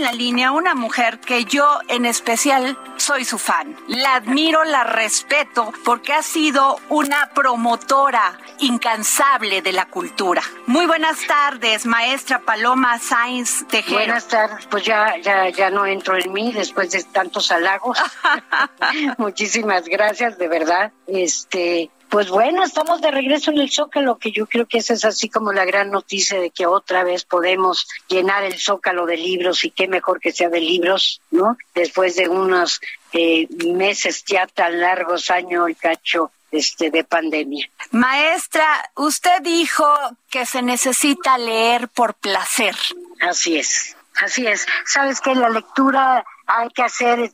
en la línea una mujer que yo en especial soy su fan. La admiro, la respeto porque ha sido una promotora incansable de la cultura. Muy buenas tardes, maestra Paloma Sainz Tejero. Buenas tardes, pues ya, ya, ya no entro en mí después de tantos halagos. Muchísimas gracias, de verdad. Este, pues bueno, estamos de regreso en el Zócalo, que yo creo que esa es así como la gran noticia de que otra vez podemos llenar el Zócalo de libros y qué mejor que sea de libros, ¿no? Después de unos eh, meses ya tan largos, año y cacho este, de pandemia. Maestra, usted dijo que se necesita leer por placer. Así es, así es. Sabes que la lectura hay que hacer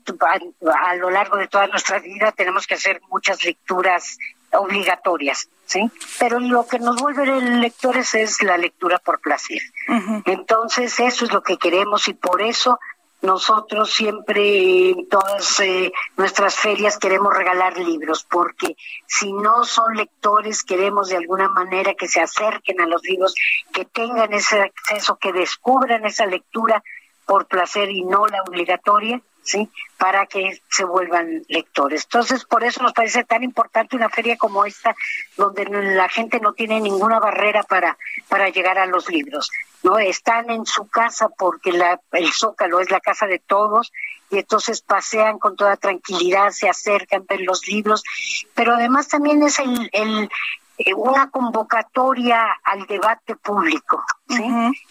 a, lo largo de toda nuestra vida, tenemos que hacer muchas lecturas obligatorias, ¿sí? Pero lo que nos vuelve lectores es la lectura por placer. Entonces, eso es lo que queremos y por eso nosotros siempre en todas eh, nuestras ferias queremos regalar libros, porque si no son lectores, queremos de alguna manera que se acerquen a los libros, que tengan ese acceso, que descubran esa lectura por placer y no la obligatoria, ¿sí? Para que se vuelvan lectores. Entonces, por eso nos parece tan importante una feria como esta, donde la gente no tiene ninguna barrera para, para llegar a los libros, ¿no? Están en su casa porque la, el Zócalo es la casa de todos y entonces pasean con toda tranquilidad, se acercan, ven los libros, pero además también es el, el, eh, una convocatoria al debate público, ¿sí?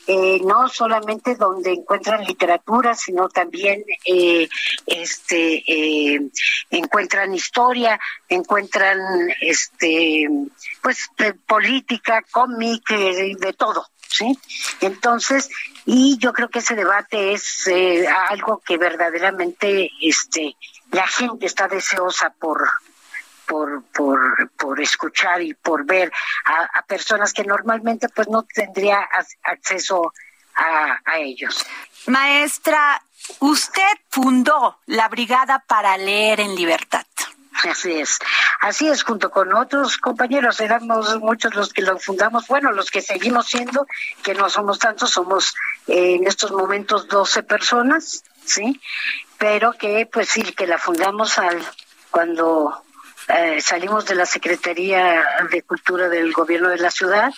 eh, no solamente donde encuentran literatura, sino también eh, este eh, encuentran historia, encuentran este pues política, cómic, de todo, ¿sí? Entonces, y yo creo que ese debate es algo que verdaderamente este la gente está deseosa por por, por, por escuchar y por ver a, personas que normalmente pues no tendría acceso a, a ellos. Maestra, usted fundó la Brigada para Leer en Libertad. Así es, así es, junto con otros compañeros, éramos muchos los que lo fundamos, bueno, los que seguimos siendo, que no somos tantos, somos eh, en estos momentos 12 personas, ¿sí? Pero que, pues sí, que la fundamos al cuando eh, salimos de la Secretaría de Cultura del Gobierno de la Ciudad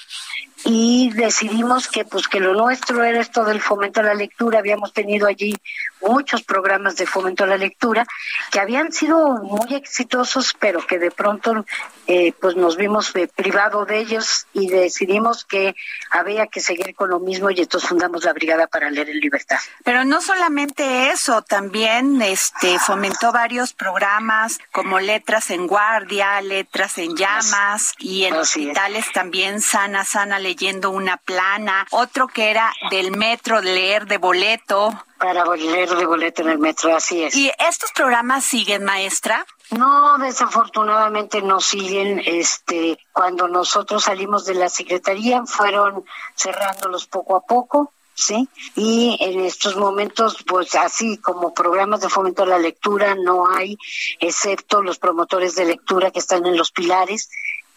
y decidimos que pues que lo nuestro era esto del fomento a la lectura. Habíamos tenido allí muchos programas de fomento a la lectura que habían sido muy exitosos pero que de pronto eh, pues nos vimos privado de ellos y decidimos que había que seguir con lo mismo y entonces fundamos la brigada para leer en libertad. Pero no solamente eso también este fomentó varios programas como letras en guardia letras en llamas y en hospitales también sana sana leyendo una plana, otro que era del metro, leer de boleto. Para leer de boleto en el metro, así es. ¿Y estos programas siguen, maestra? No, desafortunadamente no siguen. Este, cuando nosotros salimos de la secretaría, fueron cerrándolos poco a poco. ¿sí? Y en estos momentos, pues así como programas de fomento a la lectura no hay, excepto los promotores de lectura que están en los pilares,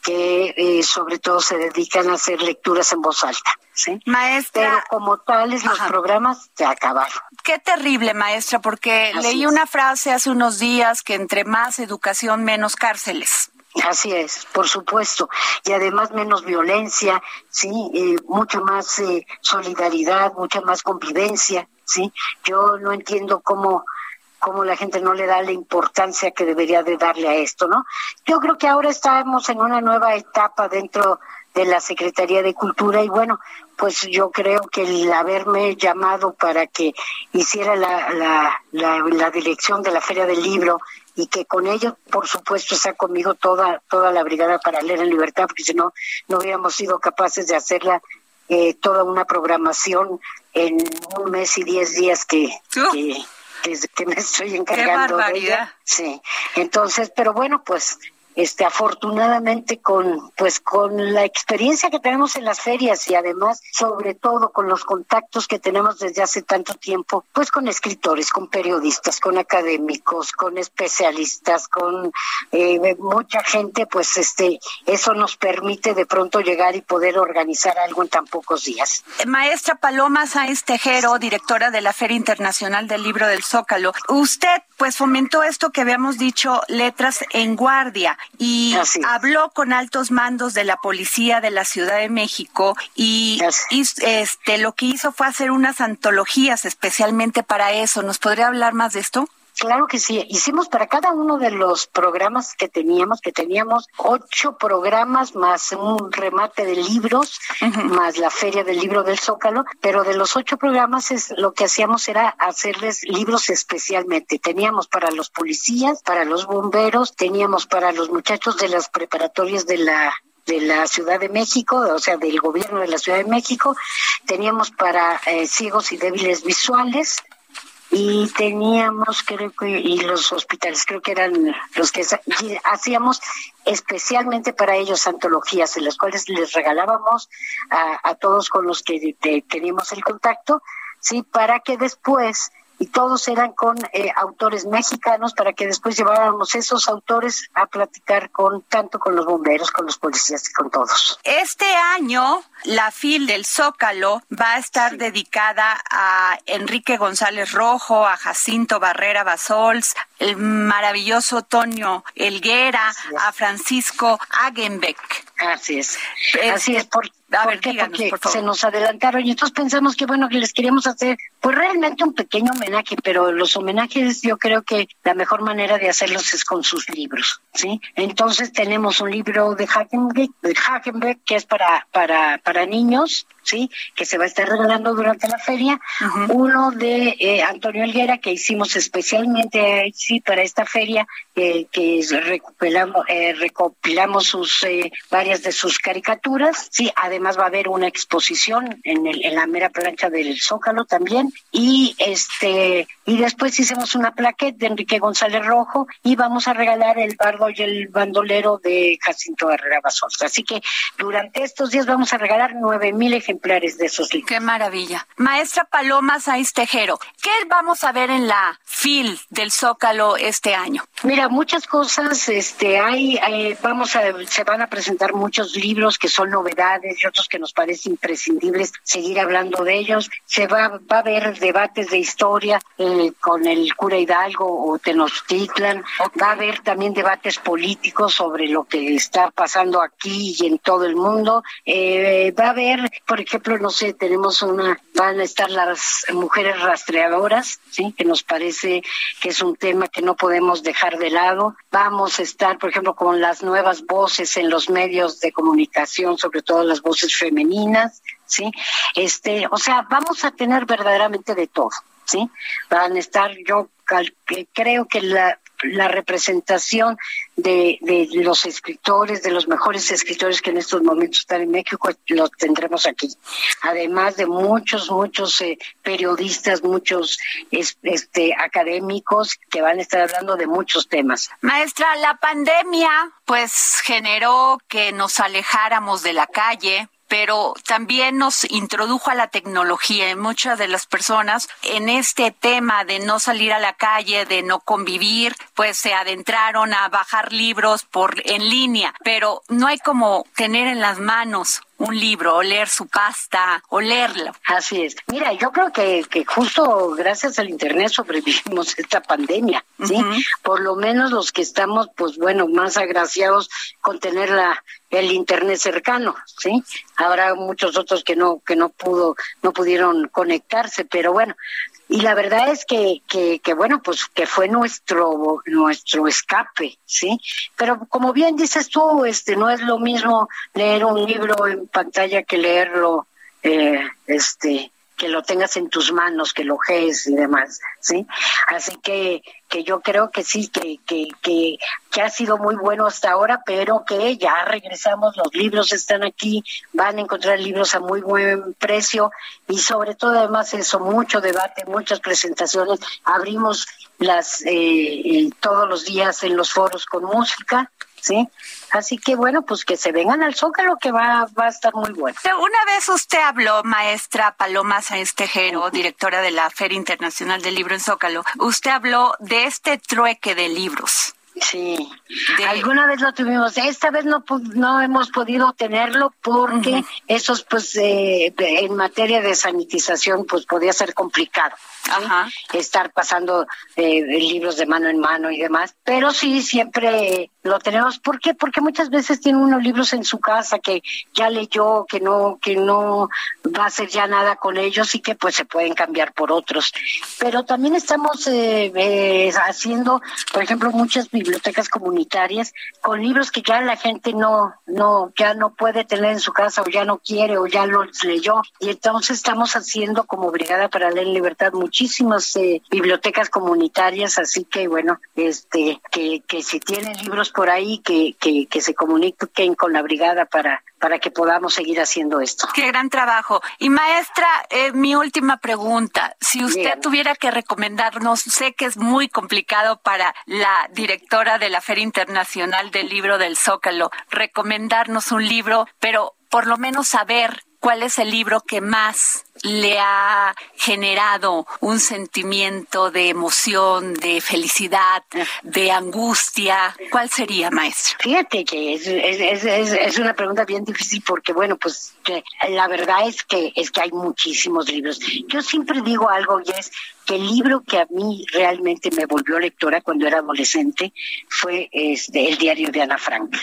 que eh, sobre todo se dedican a hacer lecturas en voz alta. ¿sí? Maestra. Pero como tales, los programas se acabaron. Qué terrible, maestra, porque leí una frase hace unos días que entre más educación, menos cárceles. Así es, por supuesto. Y además menos violencia, sí, eh, mucha más eh, solidaridad, mucha más convivencia, sí. Yo no entiendo cómo cómo la gente no le da la importancia que debería de darle a esto, ¿no? Yo creo que ahora estamos en una nueva etapa dentro de la Secretaría de Cultura y bueno, pues yo creo que el haberme llamado para que hiciera la, la, la, dirección de la Feria del Libro y que con ello, por supuesto, está conmigo toda, toda la brigada para leer en libertad, porque si no, no hubiéramos sido capaces de hacerla eh, toda una programación en un mes y diez días que, que me estoy encargando de ella. Sí, entonces, pero bueno, pues este afortunadamente con pues con la experiencia que tenemos en las ferias y además sobre todo con los contactos que tenemos desde hace tanto tiempo, pues con escritores, con periodistas, con académicos, con especialistas, con eh, mucha gente, pues este eso nos permite de pronto llegar y poder organizar algo en tan pocos días. Maestra Paloma Sáenz Tejero, directora de la Feria Internacional del Libro del Zócalo, usted pues fomentó esto que habíamos dicho, letras en guardia, y habló con altos mandos de la policía de la Ciudad de México y, y este lo que hizo fue hacer unas antologías especialmente para eso. ¿Nos podría hablar más de esto? Claro que sí. Hicimos para cada uno de los programas que teníamos, que teníamos ocho programas más un remate de libros, más la feria del libro del Zócalo, pero de los ocho programas es lo que hacíamos era hacerles libros especialmente. Teníamos para los policías, para los bomberos, teníamos para los muchachos de las preparatorias de la de la Ciudad de México, o sea, del gobierno de la Ciudad de México, teníamos para eh, ciegos y débiles visuales, y teníamos creo que y los hospitales creo que eran los que hacíamos especialmente para ellos antologías en las cuales les regalábamos a, todos con los que teníamos el contacto sí para que después y todos eran con eh, autores mexicanos para que después lleváramos esos autores a platicar con tanto con los bomberos, con los policías y con todos. Este año la FIL del Zócalo va a estar dedicada a Enrique González Rojo, a Jacinto Barrera Basols, el maravilloso Tonio Elguera, a Francisco Agenbeck. Así es. Así es, por, porque se nos adelantaron y entonces pensamos que bueno, que les queríamos hacer pues realmente un pequeño homenaje, pero los homenajes yo creo que la mejor manera de hacerlos es con sus libros, ¿sí? Entonces tenemos un libro de Hagenbeck, de Hagenbeck que es para, para, para niños, ¿sí? Que se va a estar regalando durante la feria. Uno de eh, Antonio Elguera, que hicimos especialmente sí, para esta feria, que recopilamos, eh, recopilamos sus, eh, varias de sus caricaturas. Sí, además va a haber una exposición en, el, en la mera plancha del Zócalo también. Y este y después hicimos una plaqueta de Enrique González Rojo y vamos a regalar el bardo y el bandolero de Jacinto Herrera Basols. Así que durante estos días vamos a regalar nueve mil ejemplares de esos libros. Qué maravilla. Maestra Paloma Saiz Tejero, ¿qué vamos a ver en la FIL del Zócalo este año? Mira, muchas cosas, este, hay, eh, vamos a, se van a presentar muchos libros que son novedades y otros que nos parecen imprescindibles seguir hablando de ellos. Se va, va a haber debates de historia eh, con el cura Hidalgo o Tenochtitlan. Va a haber también debates políticos sobre lo que está pasando aquí y en todo el mundo. Eh, va a haber, por ejemplo, no sé, tenemos una, van a estar las mujeres rastreadoras, sí, que nos parece que es un tema que no podemos dejar de lado. Vamos a estar, por ejemplo, con las nuevas voces en los medios de comunicación, sobre todo las voces femeninas, ¿sí? Este, o sea, vamos a tener verdaderamente de todo, ¿sí? Van a estar, yo creo que la, la representación de, de, los escritores, de los mejores escritores que en estos momentos están en México, los tendremos aquí. Además de muchos, muchos eh, periodistas, muchos este, académicos que van a estar hablando de muchos temas. Maestra, la pandemia pues generó que nos alejáramos de la calle, pero también nos introdujo a la tecnología y muchas de las personas en este tema de no salir a la calle, de no convivir, pues se adentraron a bajar libros por en línea, pero no hay como tener en las manos un libro, o leer su pasta, o leerlo. Así es. Mira, yo creo que, que justo gracias al Internet sobrevivimos esta pandemia, ¿sí? Por lo menos los que estamos, pues bueno, más agraciados con tener la, el internet cercano, ¿sí? Habrá muchos otros que no que no pudo no pudieron conectarse, pero bueno, y la verdad es que, que, que, bueno, pues que fue nuestro, nuestro escape, ¿sí? Pero como bien dices tú, este, no es lo mismo leer un libro en pantalla que leerlo, eh, este, que lo tengas en tus manos, que lo gees y demás, ¿sí? Así que, que yo creo que sí, que, que, que, que, ha sido muy bueno hasta ahora, pero que ya regresamos, los libros están aquí, van a encontrar libros a muy buen precio y sobre todo además eso, mucho debate, muchas presentaciones, abrimos las eh, eh todos los días en los foros con música, ¿sí? Así que bueno, pues que se vengan al Zócalo que va, va a estar muy bueno. Una vez usted habló, maestra Paloma Sáenz Tejero, directora de la Feria Internacional del Libro en Zócalo, usted habló de este trueque de libros. Sí, alguna vez lo tuvimos. Esta vez no no hemos podido tenerlo porque esos, pues, eh, en materia de sanitización, pues, podía ser complicado. Estar pasando eh, libros de mano en mano y demás. Pero sí, siempre lo tenemos. ¿Por qué? Porque muchas veces tiene unos libros en su casa que ya leyó, que no, que no va a hacer ya nada con ellos y que pues se pueden cambiar por otros. Pero también estamos eh, eh, haciendo, por ejemplo, muchas bibliotecas comunitarias con libros que ya la gente no, no, ya no puede tener en su casa o ya no quiere o ya los leyó. Y entonces estamos haciendo como Brigada para Leer Libertad muchísimas eh, bibliotecas comunitarias, así que bueno, este, que, que si tienen libros por ahí, que, que, que se comuniquen con la brigada para, para que podamos seguir haciendo esto. Qué gran trabajo. Y maestra, eh, mi última pregunta, si usted tuviera que recomendarnos, sé que es muy complicado para la directora de la Feria Internacional del Libro del Zócalo, recomendarnos un libro, pero por lo menos saber cuál es el libro que más le ha generado un sentimiento de emoción, de felicidad, de angustia? ¿Cuál sería, maestro? Fíjate que es, una pregunta bien difícil porque, bueno, pues la verdad es que, es que hay muchísimos libros. Yo siempre digo algo y es que el libro que a mí realmente me volvió lectora cuando era adolescente fue este, El diario de Ana Frank.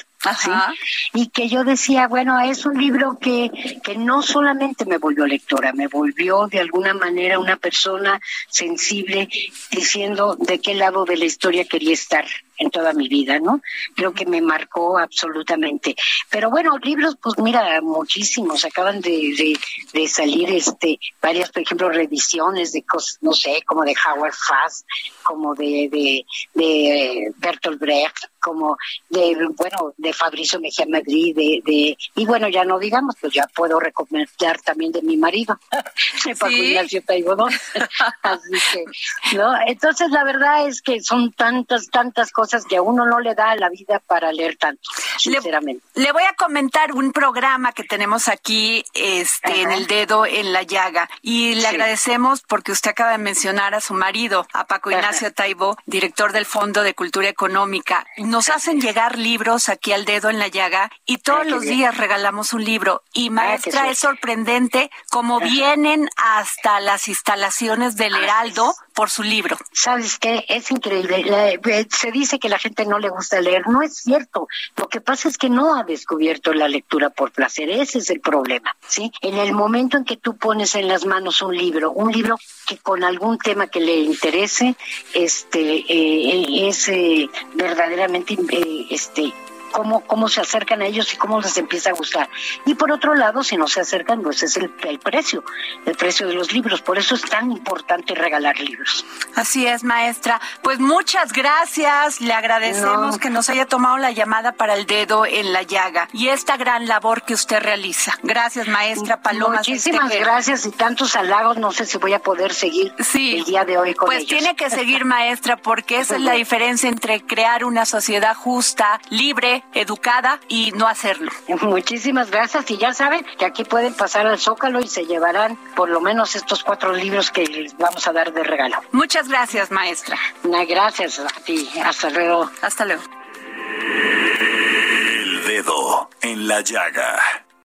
Y que yo decía, bueno, es un libro que, que no solamente me volvió lectora, me volvió de alguna manera una persona sensible diciendo de qué lado de la historia quería estar en toda mi vida, ¿no? Creo que me marcó absolutamente. Pero bueno, libros, pues mira, muchísimos. Acaban de, de, salir este varias, por ejemplo, revisiones de cosas, no sé, como de Howard Fast, como de, de, de Bertolt Brecht, como de, bueno, de Fabricio Mejía Madrid, de, de, y bueno, ya no digamos, pues ya puedo recomendar también de mi marido, de Paco Ignacio Así que, ¿no? Entonces, la verdad es que son tantas, tantas cosas que a uno no le da la vida para leer tanto, sinceramente. Le, voy a comentar un programa que tenemos aquí, este, en el dedo, en la llaga, y le agradecemos porque usted acaba de mencionar a su marido, a Paco Ignacio Taibo, director del Fondo de Cultura Económica. Nos hacen llegar libros aquí al dedo en la llaga y todos los días regalamos un libro. Y ah, maestra, es sorprendente cómo vienen hasta las instalaciones del Heraldo por su libro. ¿Sabes qué? Es increíble. Eh, se dice que la gente no le gusta leer. No es cierto. Lo que pasa es que no ha descubierto la lectura por placer. Ese es el problema. ¿sí? En el momento en que tú pones en las manos un libro, un libro que con algún tema que le interese, este, eh, es eh, verdaderamente este, cómo, cómo se acercan a ellos y cómo les empieza a gustar. Y por otro lado, si no se acercan, pues es el, el precio, el precio de los libros. Por eso es tan importante regalar libros. Así es, maestra. Pues muchas gracias. Le agradecemos que nos haya tomado la llamada para el dedo en la llaga y esta gran labor que usted realiza. Gracias, maestra Paloma. Muchísimas gracias y tantos halagos. No sé si voy a poder seguir el día de hoy con pues ellos. Pues tiene que seguir, maestra, porque esa es la diferencia entre crear una sociedad justa, libre, educada y no hacerlo. Muchísimas gracias y ya saben que aquí pueden pasar al Zócalo y se llevarán por lo menos estos cuatro libros que les vamos a dar de regalo. Muchas gracias, maestra. Gracias a ti. Hasta luego. Hasta luego. El dedo en la llaga.